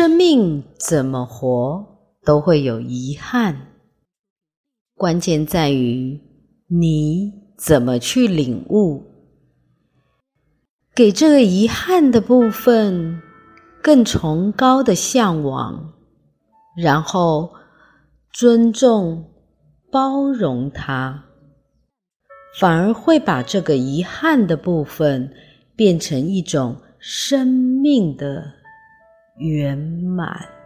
生命怎么活都会有遗憾，关键在于你怎么去领悟，给这个遗憾的部分更崇高的向往，然后尊重、包容它，反而会把这个遗憾的部分变成一种生命的圆满。